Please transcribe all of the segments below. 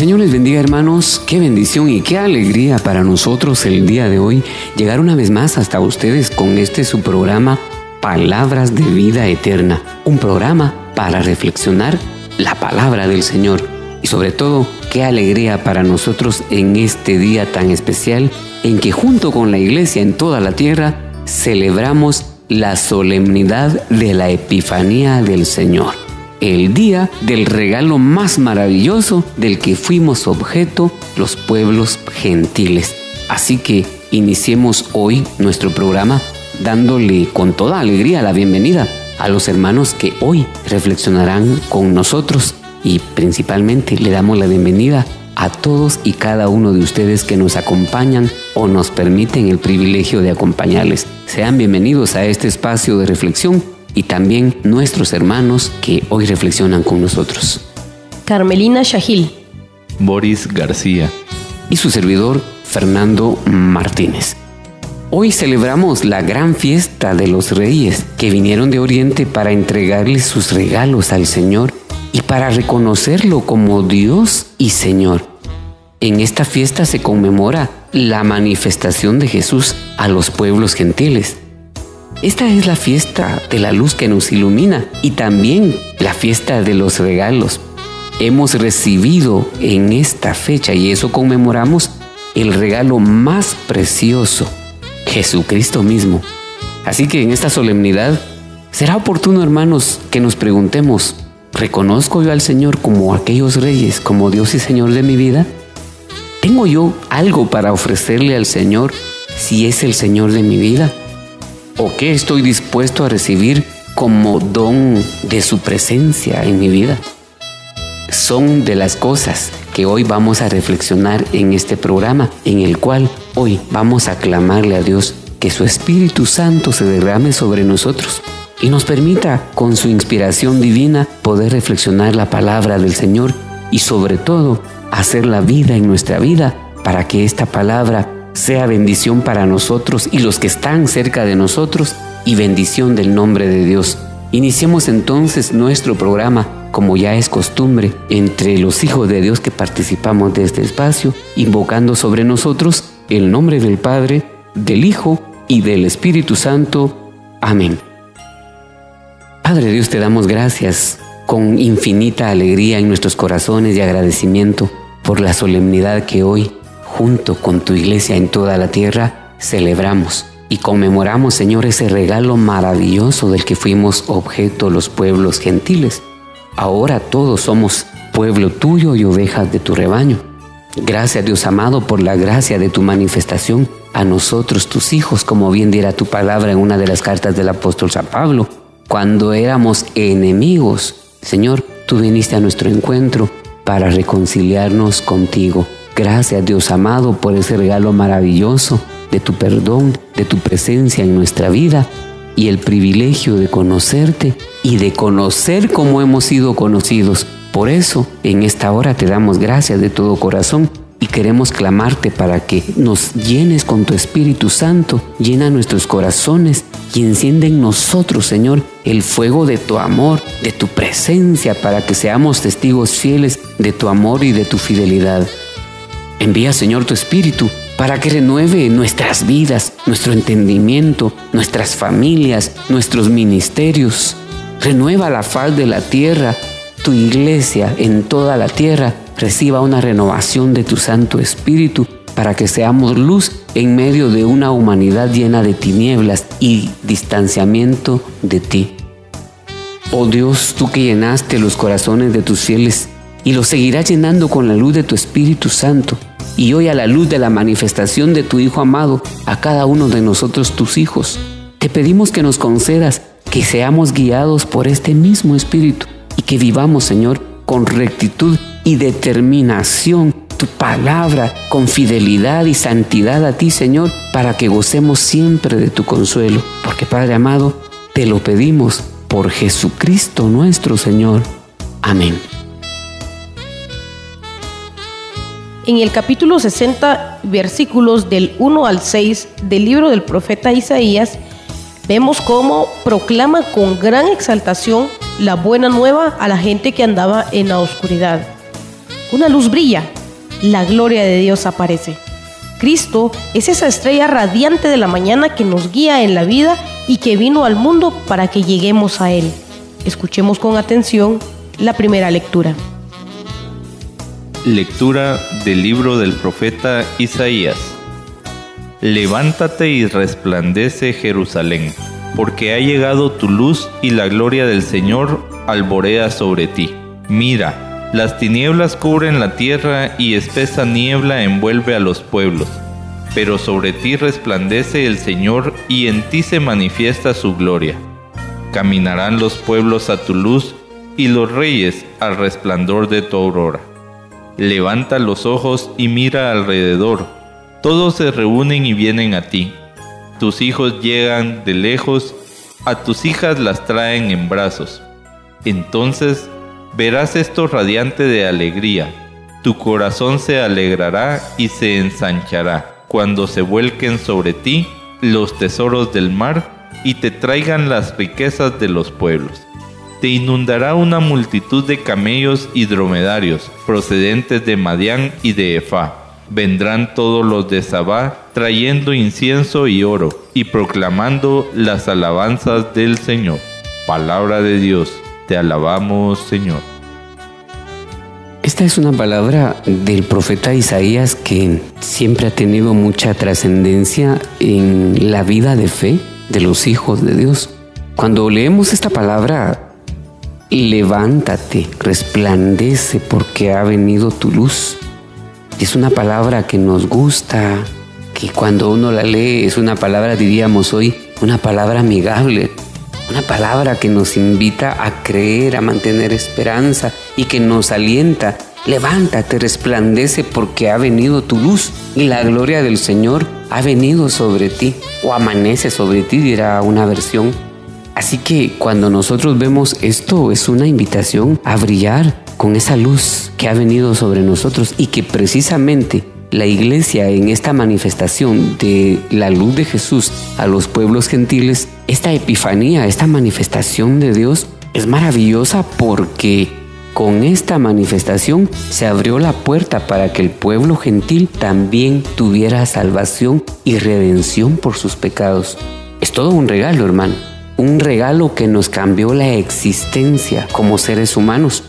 Señor les bendiga hermanos, qué bendición y qué alegría para nosotros el día de hoy llegar una vez más hasta ustedes con este su programa Palabras de Vida Eterna, un programa para reflexionar la palabra del Señor. Y sobre todo qué alegría para nosotros en este día tan especial en que junto con la iglesia en toda la tierra celebramos la solemnidad de la Epifanía del Señor el día del regalo más maravilloso del que fuimos objeto los pueblos gentiles. Así que iniciemos hoy nuestro programa dándole con toda alegría la bienvenida a los hermanos que hoy reflexionarán con nosotros y principalmente le damos la bienvenida a todos y cada uno de ustedes que nos acompañan o nos permiten el privilegio de acompañarles. Sean bienvenidos a este espacio de reflexión y también nuestros hermanos que hoy reflexionan con nosotros. Carmelina Shahil, Boris García y su servidor Fernando Martínez. Hoy celebramos la gran fiesta de los reyes que vinieron de Oriente para entregarles sus regalos al Señor y para reconocerlo como Dios y Señor. En esta fiesta se conmemora la manifestación de Jesús a los pueblos gentiles esta es la fiesta de la luz que nos ilumina y también la fiesta de los regalos. Hemos recibido en esta fecha y eso conmemoramos el regalo más precioso, Jesucristo mismo. Así que en esta solemnidad será oportuno, hermanos, que nos preguntemos, ¿reconozco yo al Señor como aquellos reyes, como Dios y Señor de mi vida? ¿Tengo yo algo para ofrecerle al Señor si es el Señor de mi vida? O qué estoy dispuesto a recibir como don de su presencia en mi vida. Son de las cosas que hoy vamos a reflexionar en este programa, en el cual hoy vamos a clamarle a Dios que su Espíritu Santo se derrame sobre nosotros y nos permita con su inspiración divina poder reflexionar la palabra del Señor y sobre todo hacer la vida en nuestra vida para que esta palabra sea bendición para nosotros y los que están cerca de nosotros y bendición del nombre de Dios. Iniciemos entonces nuestro programa como ya es costumbre entre los hijos de Dios que participamos de este espacio, invocando sobre nosotros el nombre del Padre, del Hijo y del Espíritu Santo. Amén. Padre Dios, te damos gracias con infinita alegría en nuestros corazones y agradecimiento por la solemnidad que hoy junto con tu iglesia en toda la tierra, celebramos y conmemoramos, Señor, ese regalo maravilloso del que fuimos objeto los pueblos gentiles. Ahora todos somos pueblo tuyo y ovejas de tu rebaño. Gracias Dios amado por la gracia de tu manifestación a nosotros, tus hijos, como bien dirá tu palabra en una de las cartas del apóstol San Pablo. Cuando éramos enemigos, Señor, tú viniste a nuestro encuentro para reconciliarnos contigo Gracias Dios amado por ese regalo maravilloso de tu perdón, de tu presencia en nuestra vida y el privilegio de conocerte y de conocer cómo hemos sido conocidos. Por eso, en esta hora te damos gracias de todo corazón y queremos clamarte para que nos llenes con tu Espíritu Santo, llena nuestros corazones y enciende en nosotros, Señor, el fuego de tu amor, de tu presencia, para que seamos testigos fieles de tu amor y de tu fidelidad. Envía, Señor, tu Espíritu para que renueve nuestras vidas, nuestro entendimiento, nuestras familias, nuestros ministerios. renueva la faz de la tierra, tu iglesia en toda la tierra reciba una renovación de tu Santo Espíritu para que seamos luz en medio de una humanidad llena de tinieblas y distanciamiento de ti. Oh Dios, tú que llenaste los corazones de tus fieles y los seguirás llenando con la luz de tu Espíritu Santo, y hoy a la luz de la manifestación de tu Hijo amado, a cada uno de nosotros tus hijos, te pedimos que nos concedas que seamos guiados por este mismo Espíritu y que vivamos, Señor, con rectitud y determinación tu palabra con fidelidad y santidad a ti, Señor, para que gocemos siempre de tu consuelo. Porque, Padre amado, te lo pedimos por Jesucristo nuestro Señor. Amén. En el capítulo 60, versículos del 1 al 6 del libro del profeta Isaías, vemos cómo proclama con gran exaltación la buena nueva a la gente que andaba en la oscuridad. Una luz brilla, la gloria de Dios aparece. Cristo es esa estrella radiante de la mañana que nos guía en la vida y que vino al mundo para que lleguemos a Él. Escuchemos con atención la primera lectura. Lectura del libro del profeta Isaías. Levántate y resplandece Jerusalén, porque ha llegado tu luz y la gloria del Señor alborea sobre ti. Mira, las tinieblas cubren la tierra y espesa niebla envuelve a los pueblos. Pero sobre ti resplandece el Señor y en ti se manifiesta su gloria. Caminarán los pueblos a tu luz y los reyes al resplandor de tu aurora. Levanta los ojos y mira alrededor. Todos se reúnen y vienen a ti. Tus hijos llegan de lejos, a tus hijas las traen en brazos. Entonces verás esto radiante de alegría. Tu corazón se alegrará y se ensanchará cuando se vuelquen sobre ti los tesoros del mar y te traigan las riquezas de los pueblos. Te inundará una multitud de camellos y dromedarios procedentes de Madián y de Efá. Vendrán todos los de Sabá trayendo incienso y oro y proclamando las alabanzas del Señor. Palabra de Dios te alabamos, Señor. Esta es una palabra del profeta Isaías que siempre ha tenido mucha trascendencia en la vida de fe de los hijos de Dios. Cuando leemos esta palabra, levántate, resplandece porque ha venido tu luz. Es una palabra que nos gusta, que cuando uno la lee es una palabra, diríamos hoy, una palabra amigable, una palabra que nos invita a creer, a mantener esperanza y que nos alienta. Levántate, resplandece porque ha venido tu luz y la gloria del Señor ha venido sobre ti o amanece sobre ti, dirá una versión. Así que cuando nosotros vemos esto es una invitación a brillar con esa luz que ha venido sobre nosotros y que precisamente la iglesia en esta manifestación de la luz de Jesús a los pueblos gentiles, esta epifanía, esta manifestación de Dios es maravillosa porque con esta manifestación se abrió la puerta para que el pueblo gentil también tuviera salvación y redención por sus pecados. Es todo un regalo, hermano. Un regalo que nos cambió la existencia como seres humanos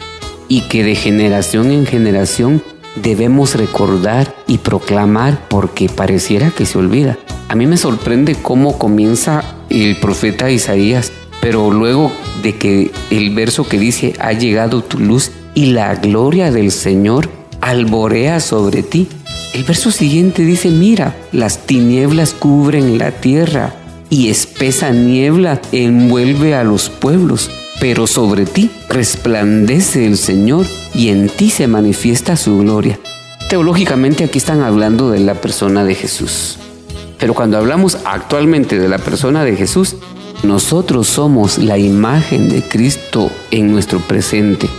y que de generación en generación debemos recordar y proclamar porque pareciera que se olvida. A mí me sorprende cómo comienza el profeta Isaías, pero luego de que el verso que dice, ha llegado tu luz y la gloria del Señor alborea sobre ti. El verso siguiente dice, mira, las tinieblas cubren la tierra y espesa niebla envuelve a los pueblos pero sobre ti resplandece el Señor y en ti se manifiesta su gloria. Teológicamente aquí están hablando de la persona de Jesús. Pero cuando hablamos actualmente de la persona de Jesús, nosotros somos la imagen de Cristo en nuestro presente.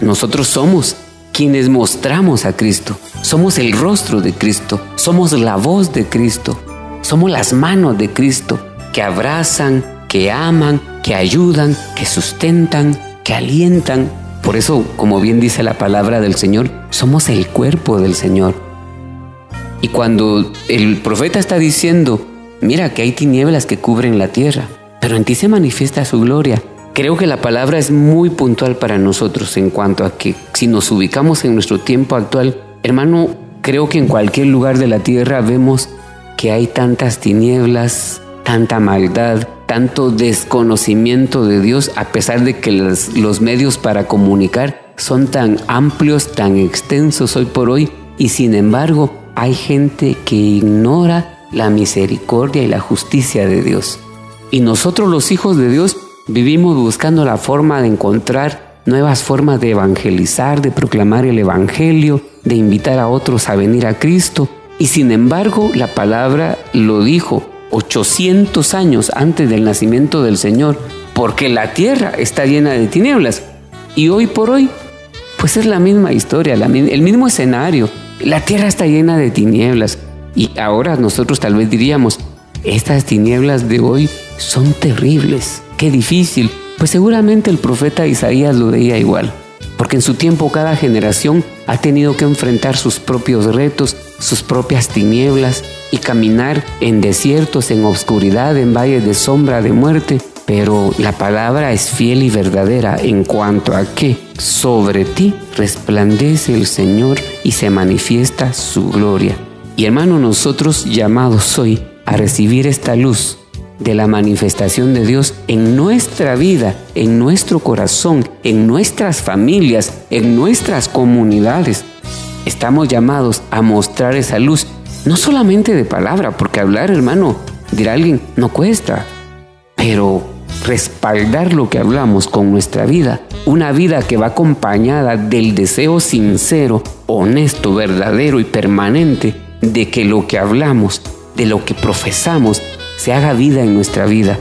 Nosotros somos quienes mostramos a Cristo. Somos el rostro de Cristo. Somos la voz de Cristo. Somos las manos de Cristo que abrazan, que aman, que ayudan, que sustentan, que alientan. Por eso, como bien dice la palabra del Señor, somos el cuerpo del Señor. Y cuando el profeta está diciendo, mira que hay tinieblas que cubren la tierra, pero en ti se manifiesta su gloria, Creo que la palabra es muy puntual para nosotros en cuanto a que si nos ubicamos en nuestro tiempo actual, hermano, creo que en cualquier lugar de la tierra vemos que hay tantas tinieblas, tanta maldad, tanto desconocimiento de Dios, a pesar de que los, medios para comunicar son tan amplios, tan extensos hoy por hoy, y sin embargo hay gente que ignora la misericordia y la justicia de Dios. Y nosotros los hijos de Dios Vivimos buscando la forma de encontrar nuevas formas de evangelizar, de proclamar el Evangelio, de invitar a otros a venir a Cristo. Y sin embargo, la palabra lo dijo 800 años antes del nacimiento del Señor, porque la tierra está llena de tinieblas. Y hoy por hoy, pues es la misma historia, el mismo escenario. La tierra está llena de tinieblas. Y ahora nosotros tal vez diríamos, estas tinieblas de hoy son terribles. Qué difícil. Pues seguramente el profeta Isaías lo veía igual, porque en su tiempo cada generación ha tenido que enfrentar sus propios retos, sus propias tinieblas y caminar en desiertos, en oscuridad, en valles de sombra de muerte. Pero la palabra es fiel y verdadera en cuanto a que sobre ti resplandece el Señor y se manifiesta su gloria. Y hermano, nosotros llamados hoy a recibir esta luz de la manifestación de Dios en nuestra vida, en nuestro corazón, en nuestras familias, en nuestras comunidades. Estamos llamados a mostrar esa luz, no solamente de palabra, porque hablar, hermano, dirá alguien, no cuesta, pero respaldar lo que hablamos con nuestra vida, una vida que va acompañada del deseo sincero, honesto, verdadero y permanente de que lo que hablamos, de lo que profesamos, se haga vida en nuestra vida.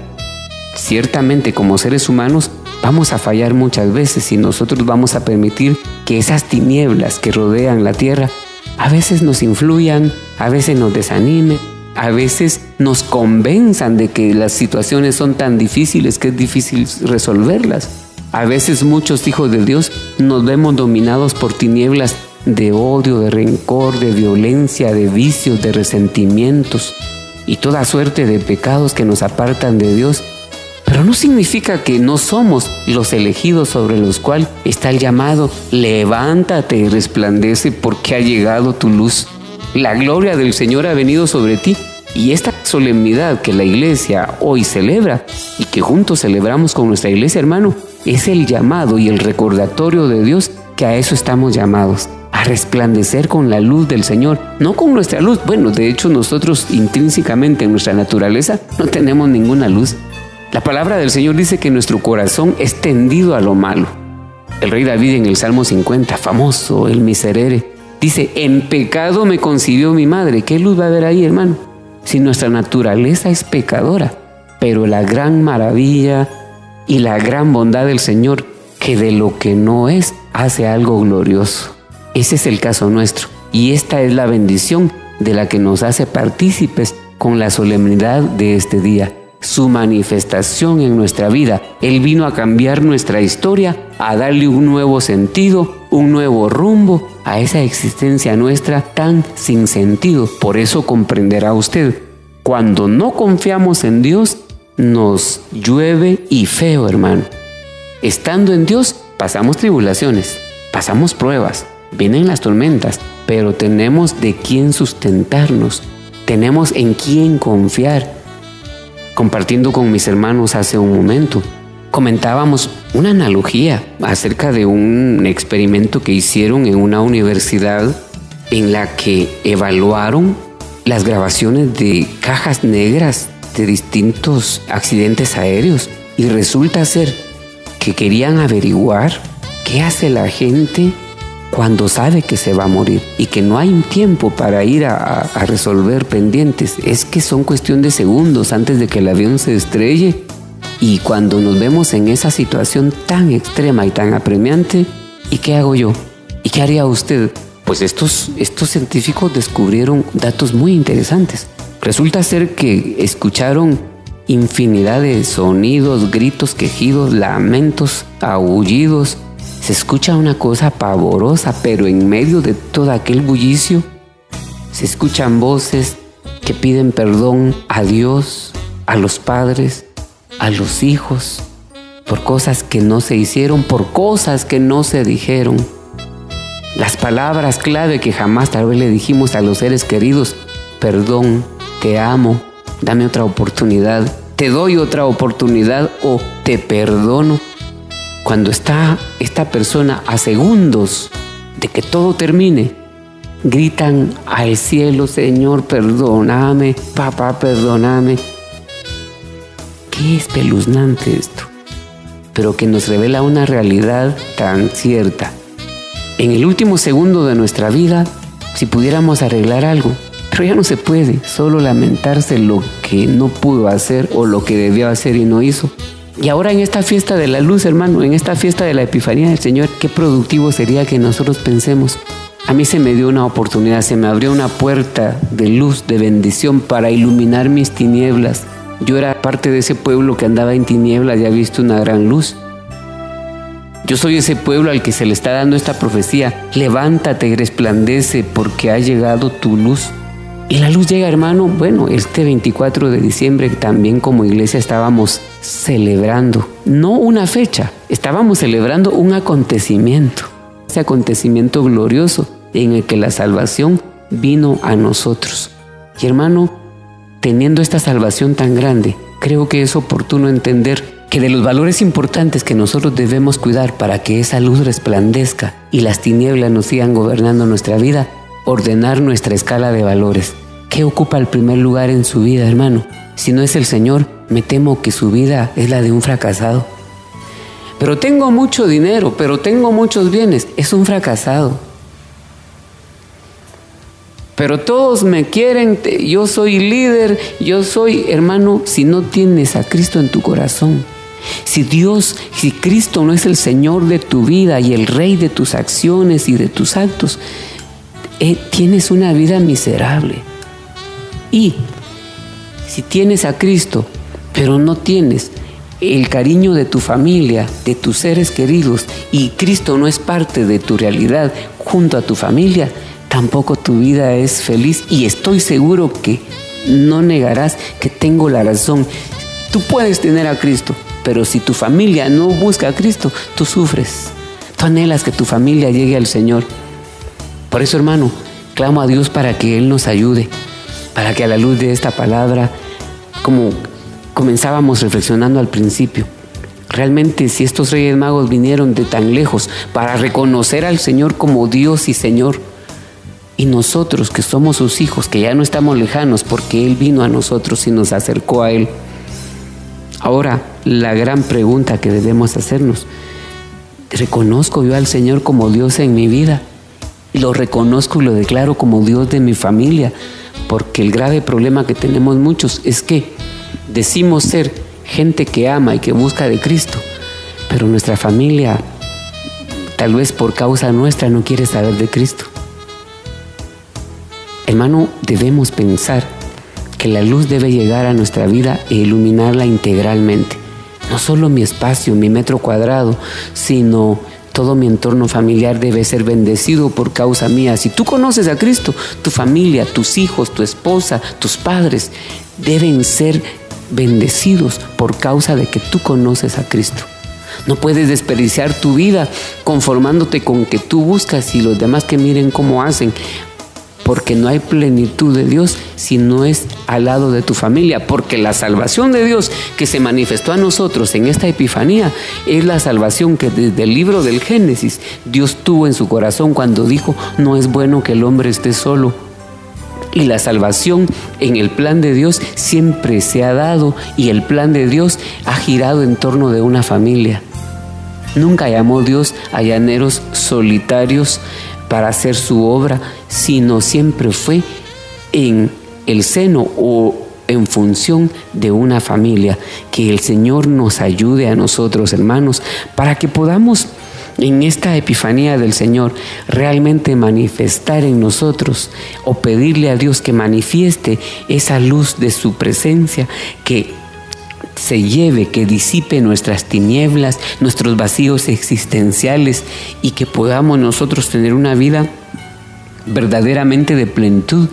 Ciertamente como seres humanos vamos a fallar muchas veces y nosotros vamos a permitir que esas tinieblas que rodean la tierra a veces nos influyan, a veces nos desanimen, a veces nos convenzan de que las situaciones son tan difíciles que es difícil resolverlas. A veces muchos hijos de Dios nos vemos dominados por tinieblas de odio, de rencor, de violencia, de vicios, de resentimientos y toda suerte de pecados que nos apartan de Dios. Pero no significa que no somos los elegidos sobre los cuales está el llamado, levántate y resplandece porque ha llegado tu luz. La gloria del Señor ha venido sobre ti y esta solemnidad que la iglesia hoy celebra y que juntos celebramos con nuestra iglesia hermano, es el llamado y el recordatorio de Dios que a eso estamos llamados a resplandecer con la luz del Señor, no con nuestra luz. Bueno, de hecho nosotros intrínsecamente en nuestra naturaleza no tenemos ninguna luz. La palabra del Señor dice que nuestro corazón es tendido a lo malo. El rey David en el Salmo 50, famoso, el miserere, dice, en pecado me concibió mi madre. ¿Qué luz va a haber ahí, hermano? Si nuestra naturaleza es pecadora, pero la gran maravilla y la gran bondad del Señor, que de lo que no es, hace algo glorioso. Ese es el caso nuestro. Y esta es la bendición de la que nos hace partícipes con la solemnidad de este día. Su manifestación en nuestra vida. Él vino a cambiar nuestra historia, a darle un nuevo sentido, un nuevo rumbo a esa existencia nuestra tan sin sentido. Por eso comprenderá usted, cuando no confiamos en Dios, nos llueve y feo, hermano. Estando en Dios, pasamos tribulaciones, pasamos pruebas, Vienen las tormentas, pero tenemos de quién sustentarnos, tenemos en quién confiar. Compartiendo con mis hermanos hace un momento, comentábamos una analogía acerca de un experimento que hicieron en una universidad en la que evaluaron las grabaciones de cajas negras de distintos accidentes aéreos. Y resulta ser que querían averiguar qué hace la gente cuando sabe que se va a morir y que no hay tiempo para ir a, resolver pendientes. Es que son cuestión de segundos antes de que el avión se estrelle. Y cuando nos vemos en esa situación tan extrema y tan apremiante, ¿y qué hago yo? ¿Y qué haría usted? Pues estos, estos científicos descubrieron datos muy interesantes. Resulta ser que escucharon infinidad de sonidos, gritos, quejidos, lamentos, aullidos, se escucha una cosa pavorosa, pero en medio de todo aquel bullicio se escuchan voces que piden perdón a Dios, a los padres, a los hijos, por cosas que no se hicieron, por cosas que no se dijeron. Las palabras clave que jamás tal vez le dijimos a los seres queridos, perdón, te amo, dame otra oportunidad, te doy otra oportunidad o te perdono. Cuando está esta persona a segundos de que todo termine, gritan al cielo, Señor, perdóname, papá, perdóname. Qué espeluznante esto, pero que nos revela una realidad tan cierta. En el último segundo de nuestra vida, si pudiéramos arreglar algo, pero ya no se puede, solo lamentarse lo que no pudo hacer o lo que debió hacer y no hizo. Y ahora en esta fiesta de la luz, hermano, en esta fiesta de la Epifanía del Señor, qué productivo sería que nosotros pensemos. A mí se me dio una oportunidad, se me abrió una puerta de luz, de bendición para iluminar mis tinieblas. Yo era parte de ese pueblo que andaba en tinieblas y ha visto una gran luz. Yo soy ese pueblo al que se le está dando esta profecía. Levántate y resplandece porque ha llegado tu luz. Y la luz llega, hermano. Bueno, este 24 de diciembre también como iglesia estábamos celebrando, no una fecha, estábamos celebrando un acontecimiento, ese acontecimiento glorioso en el que la salvación vino a nosotros. Y hermano, teniendo esta salvación tan grande, creo que es oportuno entender que de los valores importantes que nosotros debemos cuidar para que esa luz resplandezca y las tinieblas nos sigan gobernando nuestra vida, ordenar nuestra escala de valores. ¿Qué ocupa el primer lugar en su vida, hermano? Si no es el Señor, me temo que su vida es la de un fracasado. Pero tengo mucho dinero, pero tengo muchos bienes. Es un fracasado. Pero todos me quieren, yo soy líder, yo soy hermano, si no tienes a Cristo en tu corazón. Si Dios, si Cristo no es el Señor de tu vida y el Rey de tus acciones y de tus actos, eh, tienes una vida miserable. Y si tienes a Cristo, pero no tienes el cariño de tu familia, de tus seres queridos, y Cristo no es parte de tu realidad junto a tu familia, tampoco tu vida es feliz y estoy seguro que no negarás que tengo la razón. Tú puedes tener a Cristo, pero si tu familia no busca a Cristo, tú sufres. Tú anhelas que tu familia llegue al Señor. Por eso, hermano, clamo a Dios para que Él nos ayude, para que a la luz de esta palabra, como comenzábamos reflexionando al principio, realmente si estos reyes magos vinieron de tan lejos para reconocer al Señor como Dios y Señor, y nosotros que somos sus hijos, que ya no estamos lejanos porque Él vino a nosotros y nos acercó a Él. Ahora, la gran pregunta que debemos hacernos, ¿reconozco yo al Señor como Dios en mi vida? Lo reconozco y lo declaro como Dios de mi familia, porque el grave problema que tenemos muchos es que decimos ser gente que ama y que busca de Cristo, pero nuestra familia, tal vez por causa nuestra, no quiere saber de Cristo. Hermano, debemos pensar que la luz debe llegar a nuestra vida e iluminarla integralmente. No solo mi espacio, mi metro cuadrado, sino todo mi entorno familiar debe ser bendecido por causa mía. Si tú conoces a Cristo, tu familia, tus hijos, tu esposa, tus padres deben ser bendecidos por causa de que tú conoces a Cristo. No puedes desperdiciar tu vida conformándote con que tú buscas y los demás que miren cómo hacen porque no hay plenitud de Dios si no es al lado de tu familia, porque la salvación de Dios que se manifestó a nosotros en esta epifanía es la salvación que desde el libro del Génesis Dios tuvo en su corazón cuando dijo, no es bueno que el hombre esté solo. Y la salvación en el plan de Dios siempre se ha dado y el plan de Dios ha girado en torno de una familia. Nunca llamó Dios a llaneros solitarios para hacer su obra, sino siempre fue en el seno o en función de una familia. Que el Señor nos ayude a nosotros, hermanos, para que podamos en esta epifanía del Señor realmente manifestar en nosotros o pedirle a Dios que manifieste esa luz de su presencia que se lleve, que disipe nuestras tinieblas, nuestros vacíos existenciales y que podamos nosotros tener una vida verdaderamente de plenitud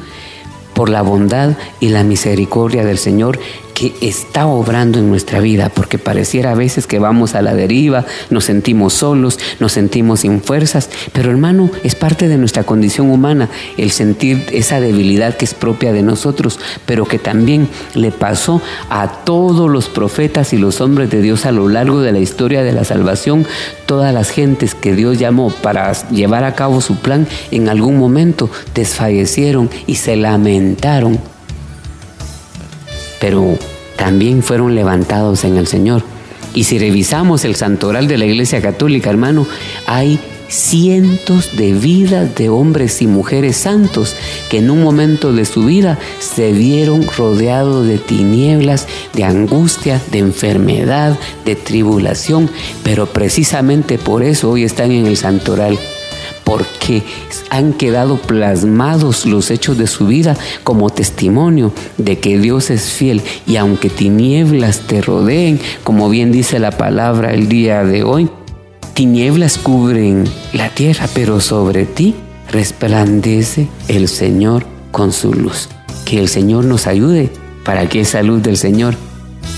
por la bondad y la misericordia del Señor que está obrando en nuestra vida, porque pareciera a veces que vamos a la deriva, nos sentimos solos, nos sentimos sin fuerzas, pero hermano, es parte de nuestra condición humana el sentir esa debilidad que es propia de nosotros, pero que también le pasó a todos los profetas y los hombres de Dios a lo largo de la historia de la salvación, todas las gentes que Dios llamó para llevar a cabo su plan, en algún momento desfallecieron y se lamentaron pero también fueron levantados en el Señor. Y si revisamos el santoral de la Iglesia Católica, hermano, hay cientos de vidas de hombres y mujeres santos que en un momento de su vida se vieron rodeados de tinieblas, de angustia, de enfermedad, de tribulación, pero precisamente por eso hoy están en el santoral porque han quedado plasmados los hechos de su vida como testimonio de que Dios es fiel y aunque tinieblas te rodeen, como bien dice la palabra el día de hoy, tinieblas cubren la tierra, pero sobre ti resplandece el Señor con su luz. Que el Señor nos ayude para que esa luz del Señor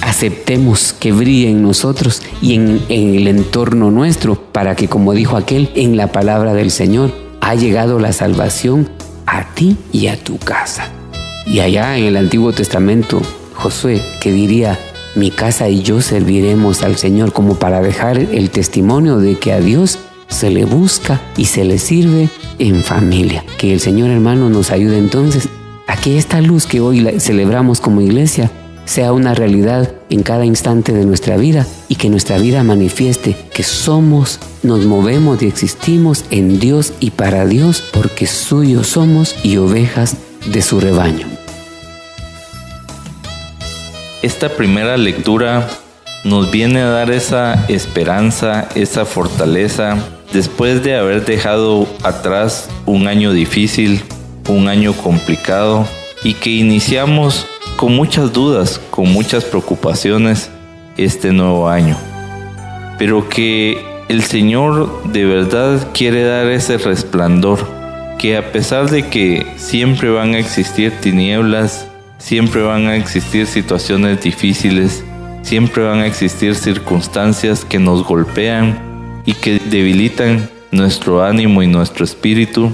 aceptemos que brille en nosotros y en, el entorno nuestro, para que, como dijo aquel, en la palabra del Señor ha llegado la salvación a ti y a tu casa. Y allá en el Antiguo Testamento, Josué, que diría, mi casa y yo serviremos al Señor como para dejar el testimonio de que a Dios se le busca y se le sirve en familia. Que el Señor hermano nos ayude entonces a que esta luz que hoy celebramos como iglesia sea una realidad en cada instante de nuestra vida y que nuestra vida manifieste que somos, nos movemos y existimos en Dios y para Dios porque suyos somos y ovejas de su rebaño. Esta primera lectura nos viene a dar esa esperanza, esa fortaleza, después de haber dejado atrás un año difícil, un año complicado y que iniciamos con muchas dudas, con muchas preocupaciones este nuevo año. Pero que el Señor de verdad quiere dar ese resplandor, que a pesar de que siempre van a existir tinieblas, siempre van a existir situaciones difíciles, siempre van a existir circunstancias que nos golpean y que debilitan nuestro ánimo y nuestro espíritu,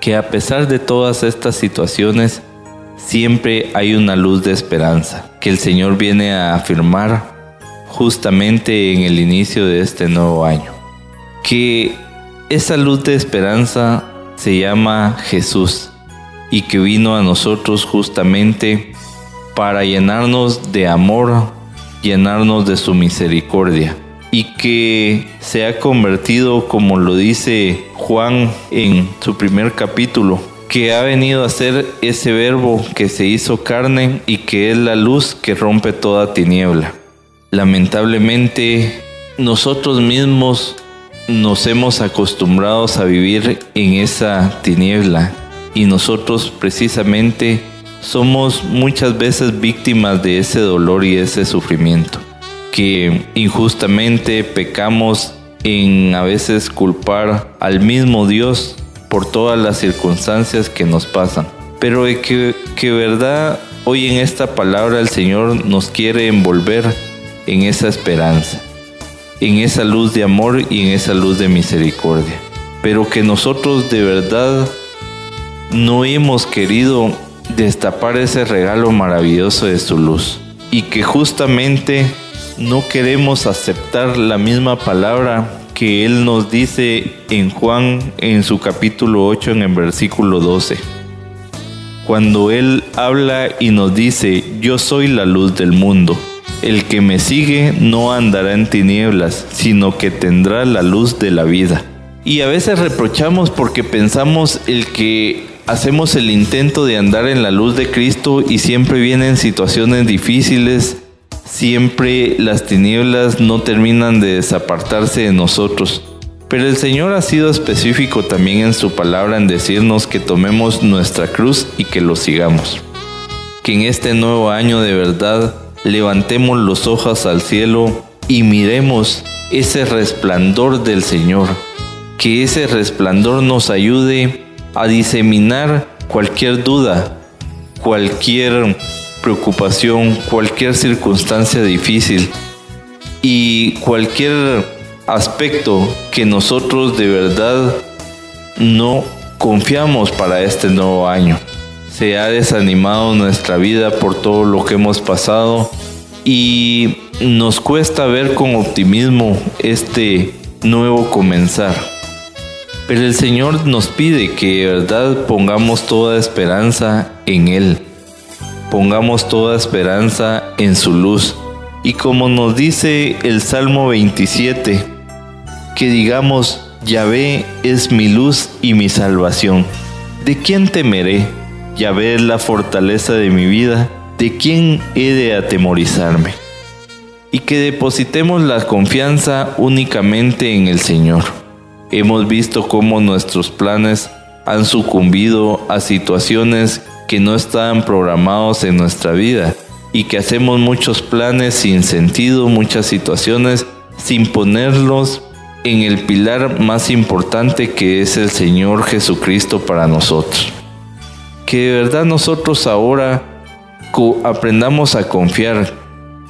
que a pesar de todas estas situaciones, siempre hay una luz de esperanza que el Señor viene a afirmar justamente en el inicio de este nuevo año. Que esa luz de esperanza se llama Jesús y que vino a nosotros justamente para llenarnos de amor, llenarnos de su misericordia y que se ha convertido, como lo dice Juan en su primer capítulo, que ha venido a ser ese verbo que se hizo carne y que es la luz que rompe toda tiniebla. Lamentablemente, nosotros mismos nos hemos acostumbrado a vivir en esa tiniebla y nosotros precisamente somos muchas veces víctimas de ese dolor y ese sufrimiento, que injustamente pecamos en a veces culpar al mismo Dios por todas las circunstancias que nos pasan. Pero que, que verdad, hoy en esta palabra el Señor nos quiere envolver en esa esperanza, en esa luz de amor y en esa luz de misericordia. Pero que nosotros de verdad no hemos querido destapar ese regalo maravilloso de su luz. Y que justamente no queremos aceptar la misma palabra que Él nos dice en Juan en su capítulo 8 en el versículo 12. Cuando Él habla y nos dice, yo soy la luz del mundo. El que me sigue no andará en tinieblas, sino que tendrá la luz de la vida. Y a veces reprochamos porque pensamos el que hacemos el intento de andar en la luz de Cristo y siempre vienen situaciones difíciles, Siempre las tinieblas no terminan de desapartarse de nosotros. Pero el Señor ha sido específico también en su palabra en decirnos que tomemos nuestra cruz y que lo sigamos. Que en este nuevo año de verdad levantemos los ojos al cielo y miremos ese resplandor del Señor. Que ese resplandor nos ayude a diseminar cualquier duda, cualquier preocupación, cualquier circunstancia difícil y cualquier aspecto que nosotros de verdad no confiamos para este nuevo año. Se ha desanimado nuestra vida por todo lo que hemos pasado y nos cuesta ver con optimismo este nuevo comenzar. Pero el Señor nos pide que de verdad pongamos toda esperanza en Él. Pongamos toda esperanza en su luz. Y como nos dice el Salmo 27, que digamos, Yahvé es mi luz y mi salvación. ¿De quién temeré? Yahvé es la fortaleza de mi vida. ¿De quién he de atemorizarme? Y que depositemos la confianza únicamente en el Señor. Hemos visto cómo nuestros planes han sucumbido a situaciones que no estaban programados en nuestra vida y que hacemos muchos planes sin sentido, muchas situaciones sin ponerlos en el pilar más importante que es el Señor Jesucristo para nosotros. Que de verdad nosotros ahora aprendamos a confiar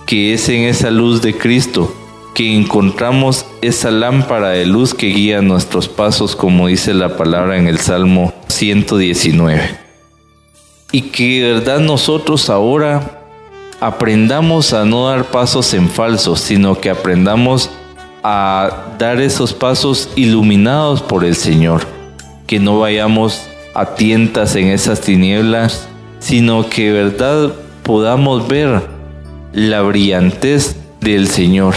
que es en esa luz de Cristo que encontramos esa lámpara de luz que guía nuestros pasos, como dice la palabra en el Salmo 119. Y que de verdad nosotros ahora aprendamos a no dar pasos en falso, sino que aprendamos a dar esos pasos iluminados por el Señor. Que no vayamos a tientas en esas tinieblas, sino que de verdad podamos ver la brillantez del Señor.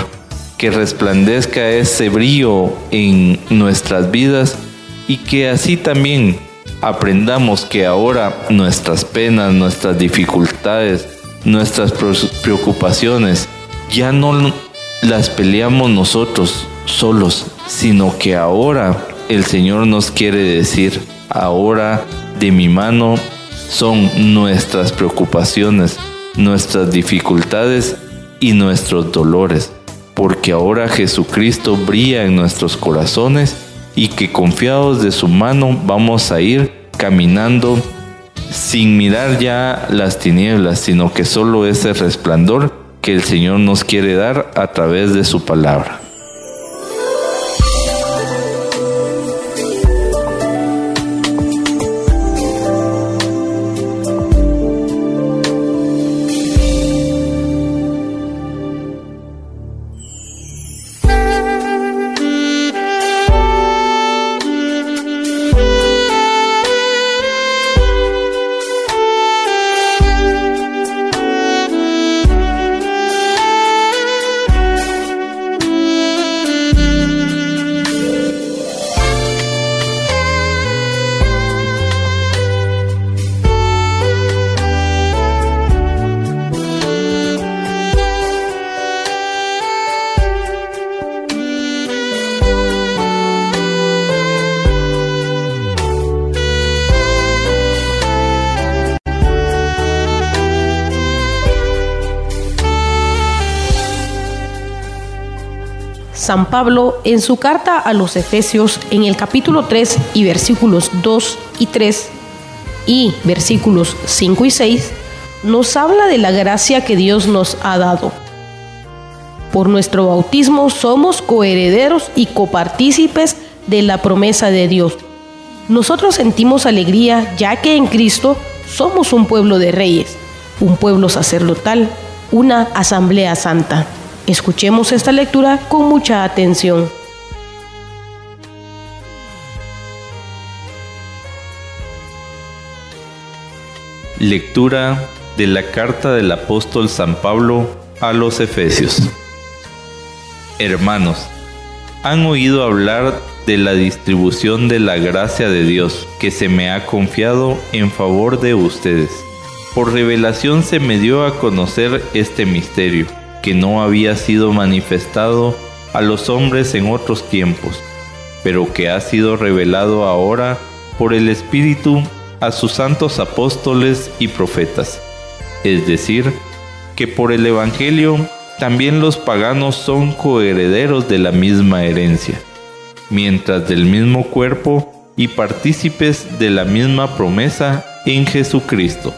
Que resplandezca ese brillo en nuestras vidas y que así también aprendamos que ahora nuestras penas, nuestras dificultades, nuestras preocupaciones ya no las peleamos nosotros solos, sino que ahora el Señor nos quiere decir, ahora de mi mano son nuestras preocupaciones, nuestras dificultades y nuestros dolores, porque ahora Jesucristo brilla en nuestros corazones y que confiados de su mano vamos a ir caminando sin mirar ya las tinieblas, sino que solo ese resplandor que el Señor nos quiere dar a través de su palabra. San Pablo en su carta a los Efesios en el capítulo 3 y versículos 2 y 3 y versículos 5 y 6 nos habla de la gracia que Dios nos ha dado. Por nuestro bautismo somos coherederos y copartícipes de la promesa de Dios. Nosotros sentimos alegría ya que en Cristo somos un pueblo de reyes, un pueblo sacerdotal, una asamblea santa. Escuchemos esta lectura con mucha atención. Lectura de la carta del apóstol San Pablo a los Efesios. Hermanos, han oído hablar de la distribución de la gracia de Dios que se me ha confiado en favor de ustedes. Por revelación se me dio a conocer este misterio que no había sido manifestado a los hombres en otros tiempos, pero que ha sido revelado ahora por el Espíritu a sus santos apóstoles y profetas. Es decir, que por el Evangelio también los paganos son coherederos de la misma herencia, mientras del mismo cuerpo y partícipes de la misma promesa en Jesucristo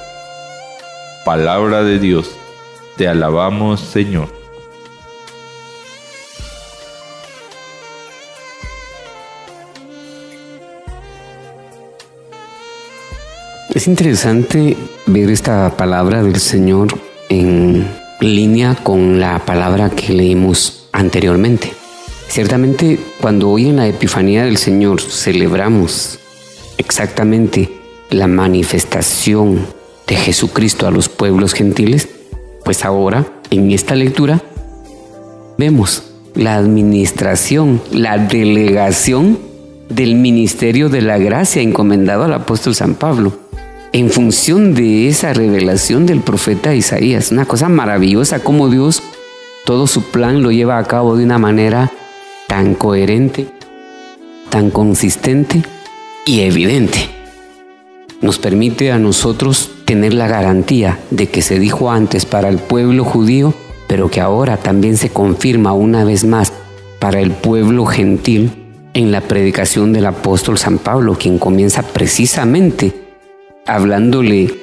Palabra de Dios. Te alabamos, Señor. Es interesante ver esta palabra del Señor en línea con la palabra que leímos anteriormente. Ciertamente, cuando hoy en la Epifanía del Señor celebramos exactamente la manifestación de Jesucristo a los pueblos gentiles, pues ahora en esta lectura vemos la administración, la delegación del ministerio de la gracia encomendado al apóstol San Pablo en función de esa revelación del profeta Isaías. Una cosa maravillosa como Dios todo su plan lo lleva a cabo de una manera tan coherente, tan consistente y evidente. Nos permite a nosotros tener la garantía de que se dijo antes para el pueblo judío, pero que ahora también se confirma una vez más para el pueblo gentil en la predicación del apóstol San Pablo, quien comienza precisamente hablándole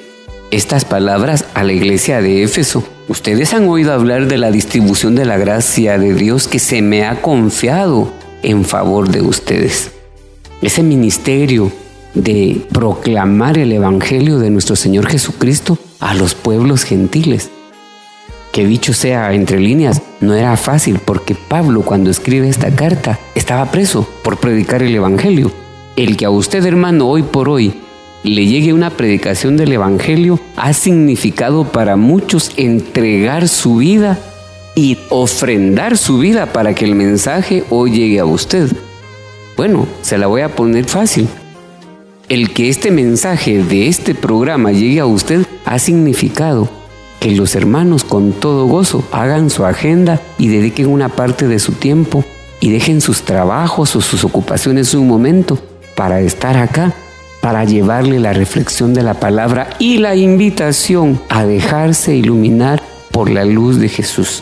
estas palabras a la iglesia de Éfeso. Ustedes han oído hablar de la distribución de la gracia de Dios que se me ha confiado en favor de ustedes. Ese ministerio de proclamar el Evangelio de nuestro Señor Jesucristo a los pueblos gentiles. Que dicho sea entre líneas, no era fácil porque Pablo cuando escribe esta carta estaba preso por predicar el Evangelio. El que a usted hermano hoy por hoy le llegue una predicación del Evangelio ha significado para muchos entregar su vida y ofrendar su vida para que el mensaje hoy llegue a usted. Bueno, se la voy a poner fácil. El que este mensaje de este programa llegue a usted ha significado que los hermanos con todo gozo hagan su agenda y dediquen una parte de su tiempo y dejen sus trabajos o sus ocupaciones un momento para estar acá para llevarle la reflexión de la palabra y la invitación a dejarse iluminar por la luz de Jesús.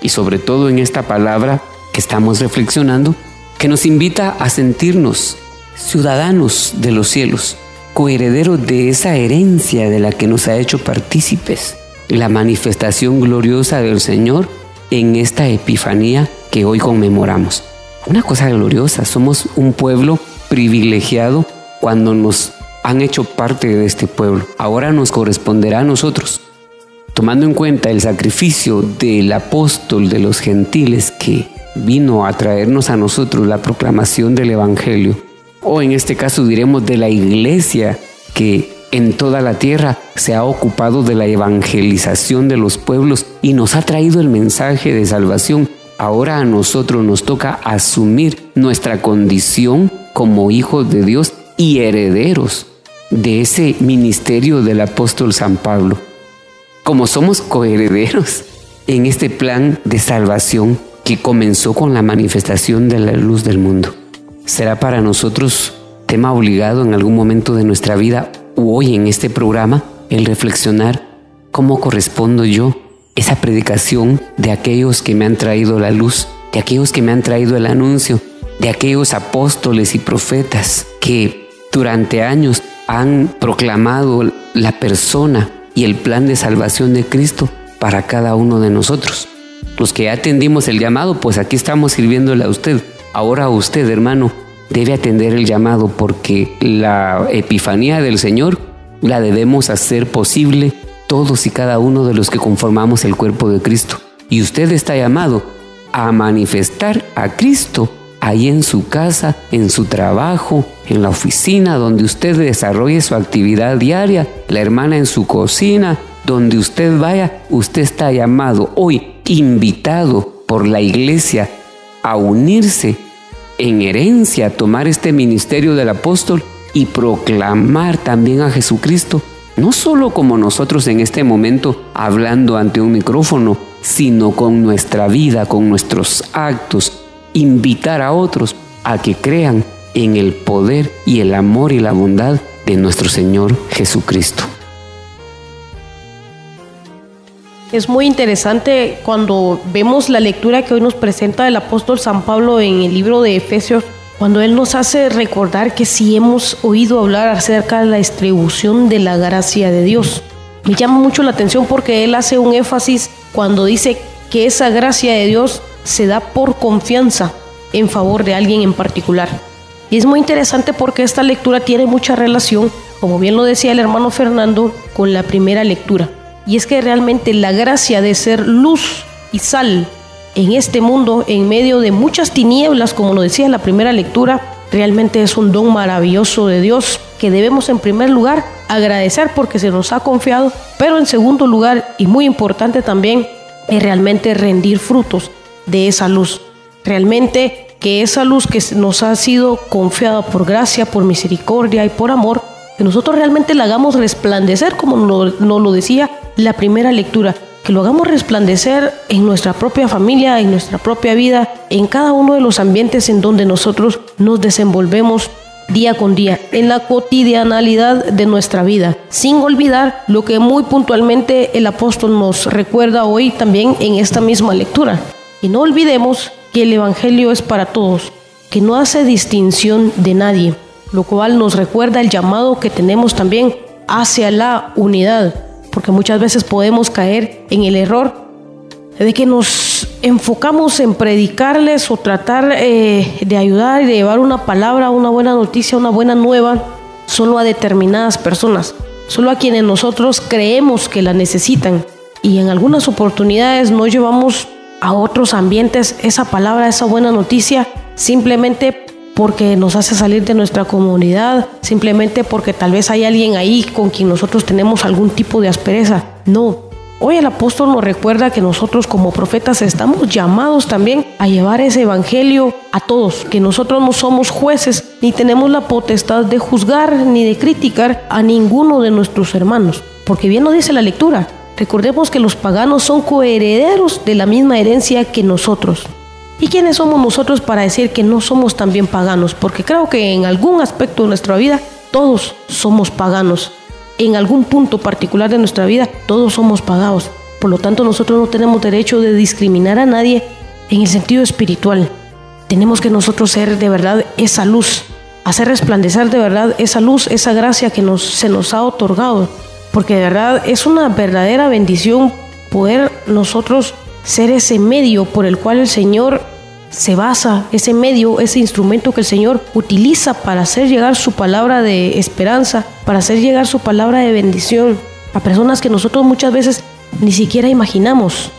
Y sobre todo en esta palabra que estamos reflexionando, que nos invita a sentirnos ciudadanos de los cielos, coherederos de esa herencia de la que nos ha hecho partícipes, la manifestación gloriosa del Señor en esta Epifanía que hoy conmemoramos. Una cosa gloriosa, somos un pueblo privilegiado cuando nos han hecho parte de este pueblo. Ahora nos corresponderá a nosotros, tomando en cuenta el sacrificio del apóstol de los gentiles que vino a traernos a nosotros la proclamación del Evangelio, o en este caso diremos de la iglesia que en toda la tierra se ha ocupado de la evangelización de los pueblos y nos ha traído el mensaje de salvación. Ahora a nosotros nos toca asumir nuestra condición como hijos de Dios y herederos de ese ministerio del apóstol San Pablo. Como somos coherederos en este plan de salvación que comenzó con la manifestación de la luz del mundo. Será para nosotros tema obligado en algún momento de nuestra vida o hoy en este programa el reflexionar cómo correspondo yo esa predicación de aquellos que me han traído la luz, de aquellos que me han traído el anuncio, de aquellos apóstoles y profetas que durante años han proclamado la persona y el plan de salvación de Cristo para cada uno de nosotros. Los que atendimos el llamado, pues aquí estamos sirviéndole a usted. Ahora usted, hermano, debe atender el llamado porque la epifanía del Señor la debemos hacer posible todos y cada uno de los que conformamos el cuerpo de Cristo. Y usted está llamado a manifestar a Cristo ahí en su casa, en su trabajo, en la oficina donde usted desarrolle su actividad diaria, la hermana en su cocina, donde usted vaya, usted está llamado hoy, invitado por la iglesia a unirse en herencia, a tomar este ministerio del apóstol y proclamar también a Jesucristo, no solo como nosotros en este momento hablando ante un micrófono, sino con nuestra vida, con nuestros actos, invitar a otros a que crean en el poder y el amor y la bondad de nuestro Señor Jesucristo. Es muy interesante cuando vemos la lectura que hoy nos presenta el apóstol San Pablo en el libro de Efesios, cuando él nos hace recordar que si hemos oído hablar acerca de la distribución de la gracia de Dios. me llama mucho la atención porque él hace un énfasis cuando dice que esa gracia de Dios se da por confianza en favor de alguien en particular. Y es muy interesante porque esta lectura tiene mucha relación, como bien lo decía el hermano Fernando, con la primera lectura. Y es que realmente la gracia de ser luz y sal en este mundo, en medio de muchas tinieblas, como lo decía en la primera lectura, realmente es un don maravilloso de Dios que debemos en primer lugar agradecer porque se nos ha confiado, pero en segundo lugar, y muy importante también, es realmente rendir frutos de esa luz. Realmente que esa luz que nos ha sido confiada por gracia, por misericordia y por amor, que nosotros realmente la hagamos resplandecer, como nos lo decía la primera lectura, que lo hagamos resplandecer en nuestra propia familia, en nuestra propia vida, en cada uno de los ambientes en donde nosotros nos desenvolvemos día con día, en la cotidianalidad de nuestra vida, sin olvidar lo que muy puntualmente el apóstol nos recuerda hoy también en esta misma lectura. Y no olvidemos que el Evangelio es para todos, que no hace distinción de nadie, lo cual nos recuerda el llamado que tenemos también hacia la unidad, porque muchas veces podemos caer en el error de que nos enfocamos en predicarles o tratar eh, de ayudar y de llevar una palabra, una buena noticia, una buena nueva, solo a determinadas personas, solo a quienes nosotros creemos que la necesitan. Y en algunas oportunidades no llevamos a otros ambientes esa palabra, esa buena noticia, simplemente porque nos hace salir de nuestra comunidad, simplemente porque tal vez hay alguien ahí con quien nosotros tenemos algún tipo de aspereza. No. Hoy el apóstol nos recuerda que nosotros como profetas estamos llamados también a llevar ese evangelio a todos, que nosotros no somos jueces ni tenemos la potestad de juzgar ni de criticar a ninguno de nuestros hermanos, porque bien lo dice la lectura, Recordemos que los paganos son coherederos de la misma herencia que nosotros. ¿Y quiénes somos nosotros para decir que no somos también paganos? Porque creo que en algún aspecto de nuestra vida todos somos paganos. En algún punto particular de nuestra vida todos somos pagados. Por lo tanto nosotros no tenemos derecho de discriminar a nadie en el sentido espiritual. Tenemos que nosotros ser de verdad esa luz, hacer resplandecer de verdad esa luz, esa gracia que nos, se nos ha otorgado porque de verdad es una verdadera bendición poder nosotros ser ese medio por el cual el Señor se basa, ese medio, ese instrumento que el Señor utiliza para hacer llegar su palabra de esperanza, para hacer llegar su palabra de bendición a personas que nosotros muchas veces ni siquiera imaginamos,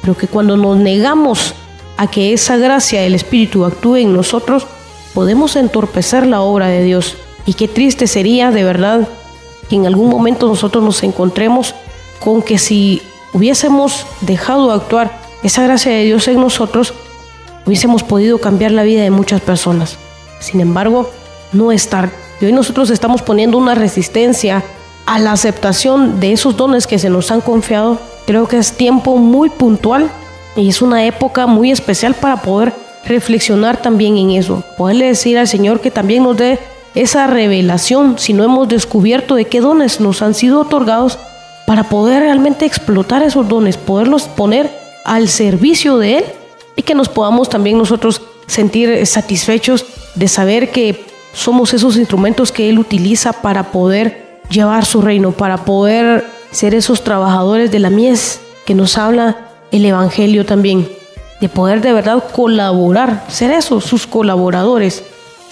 pero que cuando nos negamos a que esa gracia del Espíritu actúe en nosotros, podemos entorpecer la obra de Dios. Y qué triste sería de verdad en algún momento nosotros nos encontremos con que si hubiésemos dejado actuar esa gracia de Dios en nosotros, hubiésemos podido cambiar la vida de muchas personas. Sin embargo, no estar. Y hoy nosotros estamos poniendo una resistencia a la aceptación de esos dones que se nos han confiado. Creo que es tiempo muy puntual y es una época muy especial para poder reflexionar también en eso. Poderle decir al Señor que también nos dé esa revelación, si no hemos descubierto de qué dones nos han sido otorgados para poder realmente explotar esos dones, poderlos poner al servicio de Él y que nos podamos también nosotros sentir satisfechos de saber que somos esos instrumentos que Él utiliza para poder llevar su reino, para poder ser esos trabajadores de la mies que nos habla el Evangelio también, de poder de verdad colaborar, ser esos, sus colaboradores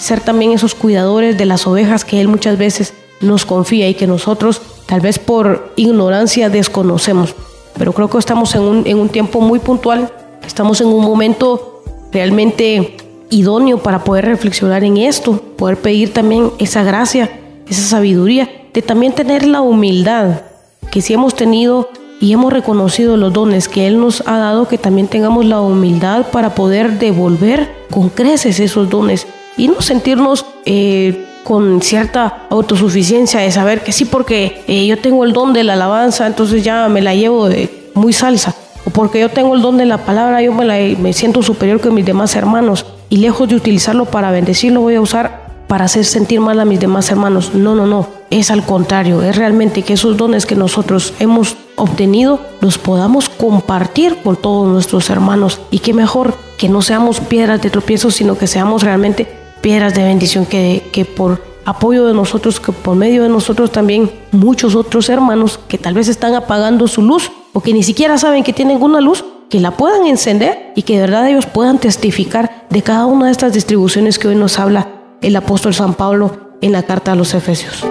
ser también esos cuidadores de las ovejas que Él muchas veces nos confía y que nosotros tal vez por ignorancia desconocemos. Pero creo que estamos en un, en un tiempo muy puntual, estamos en un momento realmente idóneo para poder reflexionar en esto, poder pedir también esa gracia, esa sabiduría, de también tener la humildad que si hemos tenido y hemos reconocido los dones que Él nos ha dado, que también tengamos la humildad para poder devolver con creces esos dones y no sentirnos eh, con cierta autosuficiencia de saber que sí, porque eh, yo tengo el don de la alabanza, entonces ya me la llevo de muy salsa. O porque yo tengo el don de la palabra, yo me, me siento superior que mis demás hermanos. Y lejos de utilizarlo para bendecirlo, voy a usar para hacer sentir mal a mis demás hermanos. No, no, no. Es al contrario. Es realmente que esos dones que nosotros hemos obtenido los podamos compartir con todos nuestros hermanos. Y qué mejor que no seamos piedras de tropiezo, sino que seamos realmente piedras de bendición que, que por apoyo de nosotros, que por medio de nosotros también muchos otros hermanos que tal vez están apagando su luz o que ni siquiera saben que tienen una luz, que la puedan encender y que de verdad ellos puedan testificar de cada una de estas distribuciones que hoy nos habla el apóstol San Pablo en la carta a los Efesios.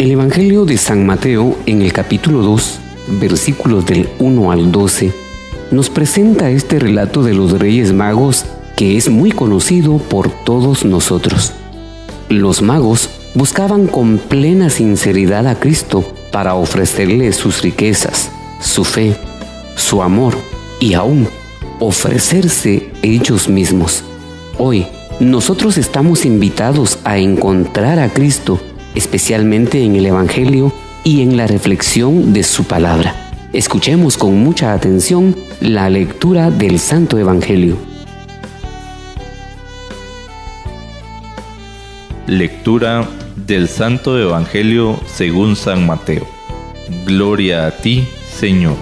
El Evangelio de San Mateo en el capítulo 2, versículos del 1 al 12, nos presenta este relato de los Reyes Magos que es muy conocido por todos nosotros. Los magos buscaban con plena sinceridad a Cristo para ofrecerle sus riquezas, su fe, su amor y aún ofrecerse ellos mismos. Hoy, nosotros estamos invitados a encontrar a Cristo especialmente en el Evangelio y en la reflexión de su palabra. Escuchemos con mucha atención la lectura del Santo Evangelio. Lectura del Santo Evangelio según San Mateo. Gloria a ti, Señor.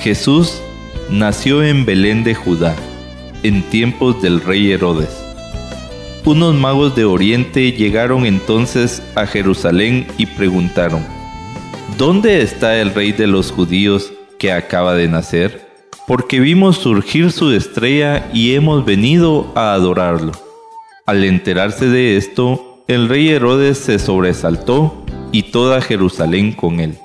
Jesús nació en Belén de Judá, en tiempos del rey Herodes unos magos de Oriente llegaron entonces a Jerusalén y preguntaron, ¿Dónde está el rey de los judíos que acaba de nacer? Porque vimos surgir su estrella y hemos venido a adorarlo. Al enterarse de esto, el rey Herodes se sobresaltó y toda Jerusalén con él.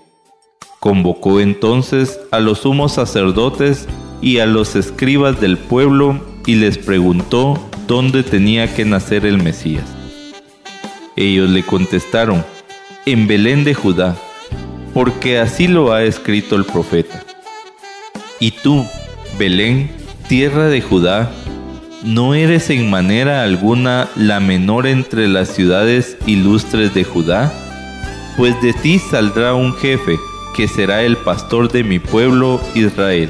Convocó entonces a los sumos sacerdotes y a los escribas del pueblo y les preguntó dónde tenía que nacer el Mesías. Ellos le contestaron, en Belén de Judá, porque así lo ha escrito el profeta. Y tú, Belén, tierra de Judá, no eres en manera alguna la menor entre las ciudades ilustres de Judá, pues de ti saldrá un jefe que será el pastor de mi pueblo Israel.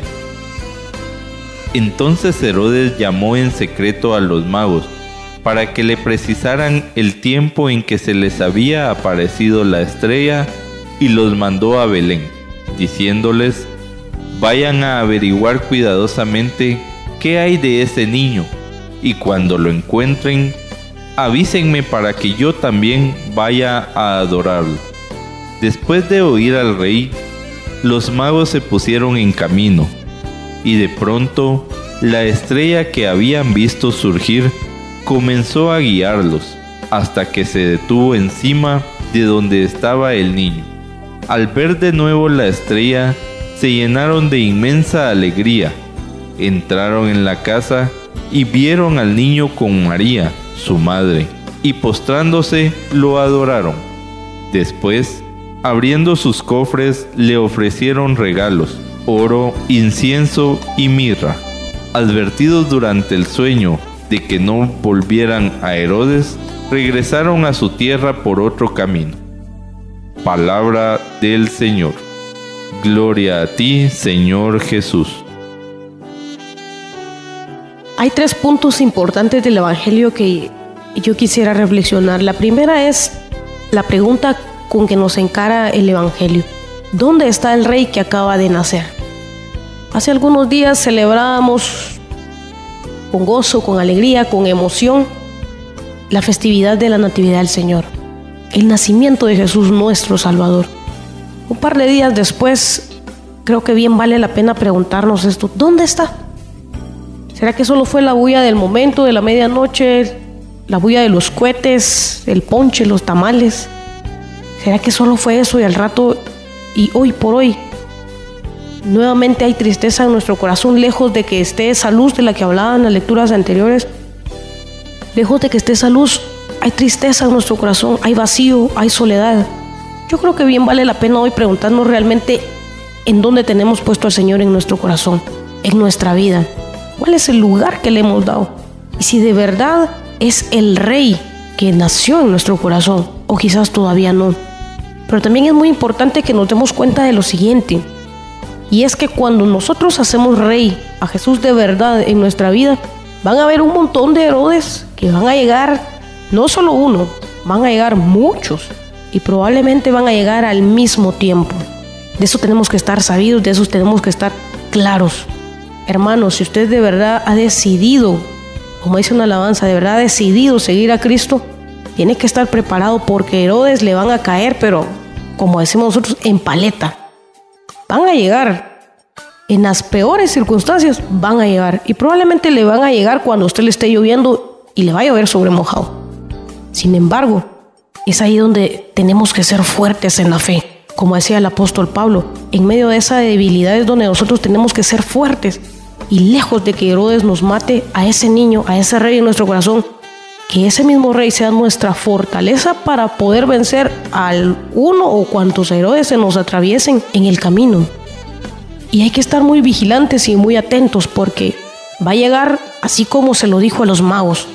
Entonces Herodes llamó en secreto a los magos para que le precisaran el tiempo en que se les había aparecido la estrella y los mandó a Belén, diciéndoles, vayan a averiguar cuidadosamente qué hay de ese niño, y cuando lo encuentren, avísenme para que yo también vaya a adorarlo. Después de oír al rey, los magos se pusieron en camino y de pronto la estrella que habían visto surgir comenzó a guiarlos hasta que se detuvo encima de donde estaba el niño. Al ver de nuevo la estrella, se llenaron de inmensa alegría. Entraron en la casa y vieron al niño con María, su madre, y postrándose lo adoraron. Después, abriendo sus cofres, le ofrecieron regalos oro, incienso y mirra. Advertidos durante el sueño de que no volvieran a Herodes, regresaron a su tierra por otro camino. Palabra del Señor. Gloria a ti, Señor Jesús. Hay tres puntos importantes del Evangelio que yo quisiera reflexionar. La primera es la pregunta con que nos encara el Evangelio. ¿Dónde está el rey que acaba de nacer? Hace algunos días celebrábamos con gozo, con alegría, con emoción la festividad de la Natividad del Señor, el nacimiento de Jesús nuestro Salvador. Un par de días después, creo que bien vale la pena preguntarnos esto, ¿dónde está? ¿Será que solo fue la bulla del momento, de la medianoche, la bulla de los cohetes, el ponche, los tamales? ¿Será que solo fue eso y al rato y hoy por hoy nuevamente hay tristeza en nuestro corazón, lejos de que esté esa luz de la que hablaba en las lecturas anteriores, lejos de que esté esa luz, hay tristeza en nuestro corazón, hay vacío, hay soledad. Yo creo que bien vale la pena hoy preguntarnos realmente en dónde tenemos puesto al Señor en nuestro corazón, en nuestra vida. ¿Cuál es el lugar que le hemos dado? Y si de verdad es el Rey que nació en nuestro corazón, o quizás todavía no. Pero también es muy importante que nos demos cuenta de lo siguiente, y es que cuando nosotros hacemos Rey a Jesús de verdad en nuestra vida, van a haber un montón de Herodes que van a llegar, no solo uno, van a llegar muchos, y probablemente van a llegar al mismo tiempo. De eso tenemos que estar sabidos, de eso tenemos que estar claros. Hermanos, si usted de verdad ha decidido, como dice una alabanza, de verdad ha decidido seguir a Cristo, tiene que estar preparado porque Herodes le van a caer, pero como decimos nosotros, en paleta. Van a llegar. En las peores circunstancias van a llegar. Y probablemente le van a llegar cuando usted le esté lloviendo y le va a llover sobre mojado. Sin embargo, es ahí donde tenemos que ser fuertes en la fe como decía el apóstol Pablo, en medio de esa debilidad es donde nosotros tenemos que ser fuertes y lejos de que Herodes nos mate a ese niño, a ese rey en nuestro corazón, que ese mismo rey sea nuestra fortaleza para poder vencer al uno o cuantos Herodes se nos atraviesen en el camino. Y hay que estar muy vigilantes y muy atentos porque va a llegar así como se lo dijo a los magos,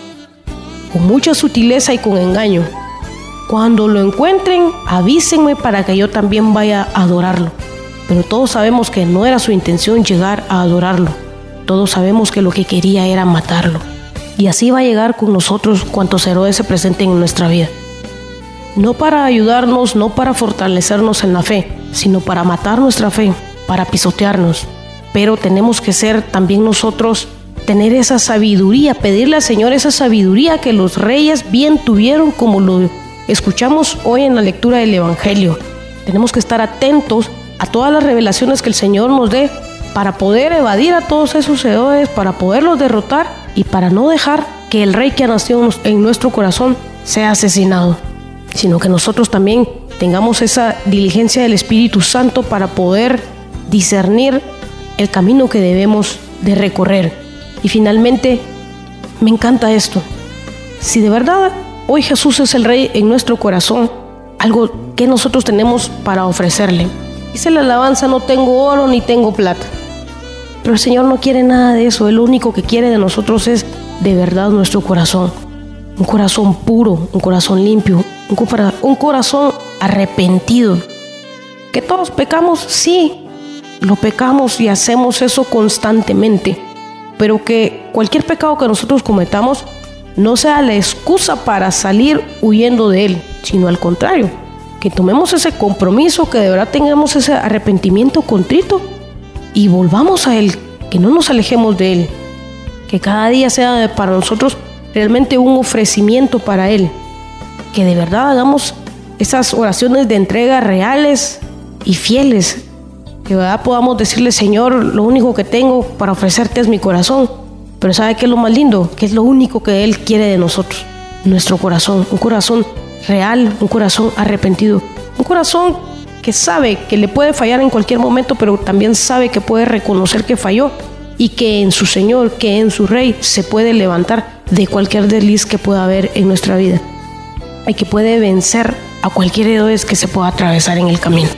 con mucha sutileza y con engaño. Cuando lo encuentren, avísenme para que yo también vaya a adorarlo. Pero todos sabemos que no era su intención llegar a adorarlo. Todos sabemos que lo que quería era matarlo. Y así va a llegar con nosotros cuantos héroes se presenten en nuestra vida. No para ayudarnos, no para fortalecernos en la fe, sino para matar nuestra fe, para pisotearnos. Pero tenemos que ser también nosotros, tener esa sabiduría, pedirle al Señor esa sabiduría que los reyes bien tuvieron como lo escuchamos hoy en la lectura del Evangelio. Tenemos que estar atentos a todas las revelaciones que el Señor nos dé para poder evadir a todos esos héroes, para poderlos derrotar y para no dejar que el rey que ha nacido en nuestro corazón sea asesinado, sino que nosotros también tengamos esa diligencia del Espíritu Santo para poder discernir el camino que debemos de recorrer. Y finalmente, me encanta esto. Si de verdad Hoy Jesús es el Rey en nuestro corazón, algo que nosotros tenemos para ofrecerle. Dice la alabanza, no tengo oro ni tengo plata. Pero el Señor no quiere nada de eso, Él lo único que quiere de nosotros es de verdad nuestro corazón. Un corazón puro, un corazón limpio, un corazón arrepentido. Que todos pecamos, sí, lo pecamos y hacemos eso constantemente. Pero que cualquier pecado que nosotros cometamos, no sea la excusa para salir huyendo de Él, sino al contrario, que tomemos ese compromiso, que de verdad tengamos ese arrepentimiento contrito y volvamos a Él, que no nos alejemos de Él, que cada día sea para nosotros realmente un ofrecimiento para Él, que de verdad hagamos esas oraciones de entrega reales y fieles, que de verdad podamos decirle, Señor, lo único que tengo para ofrecerte es mi corazón pero ¿sabe qué es lo más lindo? Que es lo único que Él quiere de nosotros. Nuestro corazón. Un corazón real, un corazón arrepentido. Un corazón que sabe que le puede fallar en cualquier momento, pero también sabe que puede reconocer que falló y que en su Señor, que en su Rey se puede levantar de cualquier desliz que pueda haber en nuestra vida. Y que puede vencer a cualquier héroe que se pueda atravesar en el camino.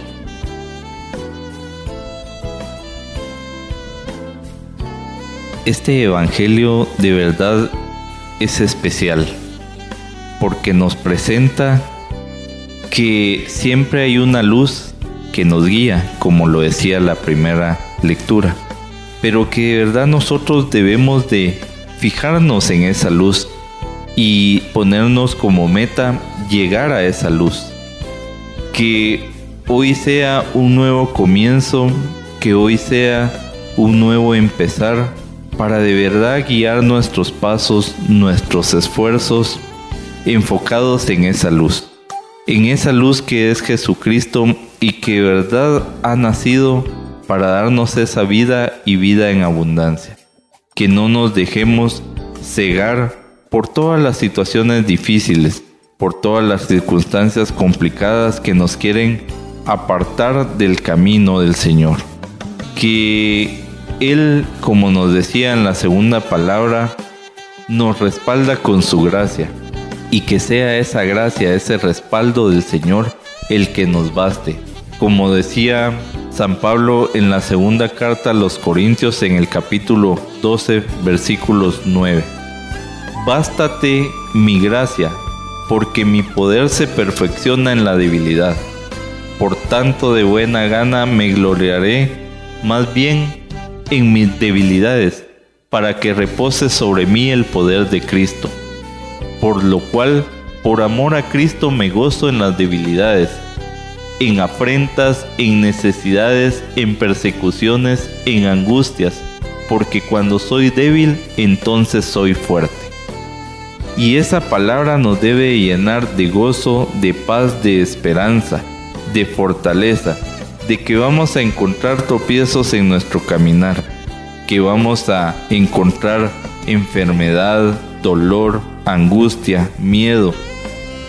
Este Evangelio de verdad es especial porque nos presenta que siempre hay una luz que nos guía, como lo decía la primera lectura, pero que de verdad nosotros debemos de fijarnos en esa luz y ponernos como meta llegar a esa luz. Que hoy sea un nuevo comienzo, que hoy sea un nuevo empezar para de verdad guiar nuestros pasos, nuestros esfuerzos enfocados en esa luz, en esa luz que es Jesucristo y que verdad ha nacido para darnos esa vida y vida en abundancia. Que no nos dejemos cegar por todas las situaciones difíciles, por todas las circunstancias complicadas que nos quieren apartar del camino del Señor. Que Él, como nos decía en la segunda palabra, nos respalda con su gracia y que sea esa gracia, ese respaldo del Señor el que nos baste. Como decía San Pablo en la segunda carta a los Corintios en el capítulo 12 versículos 9. Bástate mi gracia, porque mi poder se perfecciona en la debilidad. Por tanto de buena gana me gloriaré más bien en mis debilidades, para que repose sobre mí el poder de Cristo. Por lo cual, por amor a Cristo me gozo en las debilidades, en afrentas, en necesidades, en persecuciones, en angustias, porque cuando soy débil, entonces soy fuerte. Y esa palabra nos debe llenar de gozo, de paz, de esperanza, de fortaleza, de que vamos a encontrar tropiezos en nuestro caminar, que vamos a encontrar enfermedad, dolor, angustia, miedo,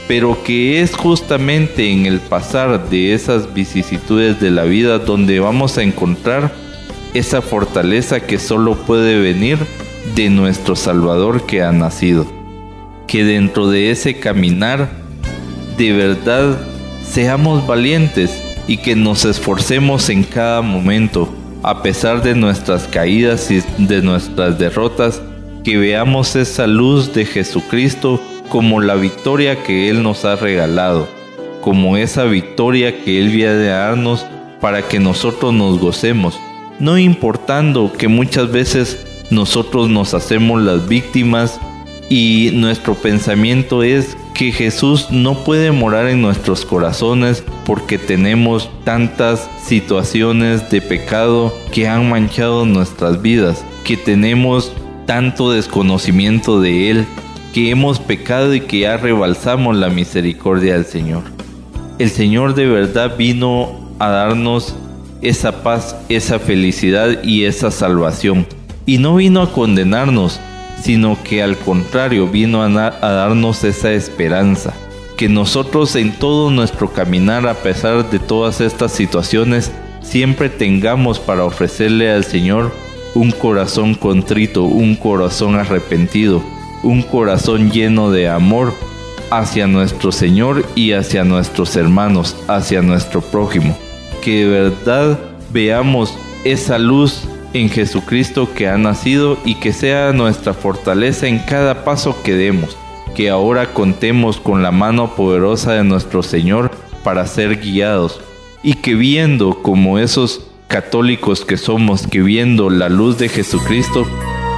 pero que es justamente en el pasar de esas vicisitudes de la vida donde vamos a encontrar esa fortaleza que solo puede venir de nuestro Salvador que ha nacido. Que dentro de ese caminar de verdad seamos valientes y que nos esforcemos en cada momento, a pesar de nuestras caídas y de nuestras derrotas, que veamos esa luz de Jesucristo como la victoria que Él nos ha regalado, como esa victoria que Él viene a darnos para que nosotros nos gocemos, no importando que muchas veces nosotros nos hacemos las víctimas y nuestro pensamiento es que Jesús no puede morar en nuestros corazones porque tenemos tantas situaciones de pecado que han manchado nuestras vidas, que tenemos tanto desconocimiento de Él, que hemos pecado y que ya rebalsamos la misericordia del Señor. El Señor de verdad vino a darnos esa paz, esa felicidad y esa salvación. Y no vino a condenarnos, sino que al contrario vino a, darnos esa esperanza, que nosotros en todo nuestro caminar, a pesar de todas estas situaciones, siempre tengamos para ofrecerle al Señor un corazón contrito, un corazón arrepentido, un corazón lleno de amor hacia nuestro Señor y hacia nuestros hermanos, hacia nuestro prójimo. Que de verdad veamos esa luz en Jesucristo que ha nacido y que sea nuestra fortaleza en cada paso que demos, que ahora contemos con la mano poderosa de nuestro Señor para ser guiados y que viendo como esos católicos que somos, que viendo la luz de Jesucristo,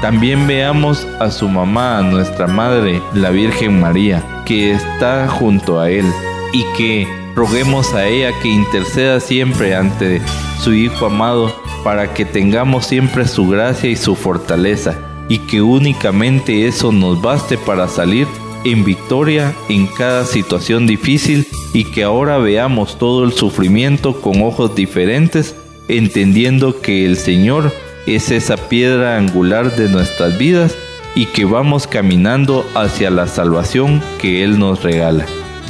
también veamos a su mamá, a nuestra Madre, la Virgen María, que está junto a Él y que roguemos a ella que interceda siempre ante su Hijo amado para que tengamos siempre su gracia y su fortaleza, y que únicamente eso nos baste para salir en victoria en cada situación difícil y que ahora veamos todo el sufrimiento con ojos diferentes, entendiendo que el Señor es esa piedra angular de nuestras vidas y que vamos caminando hacia la salvación que Él nos regala.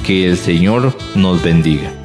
Que el Señor nos bendiga.